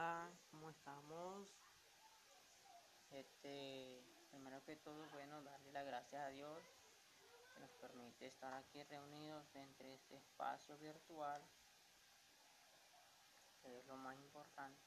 Hola, ¿cómo estamos? Este, primero que todo, bueno, darle las gracias a Dios que nos permite estar aquí reunidos entre este espacio virtual, que es lo más importante.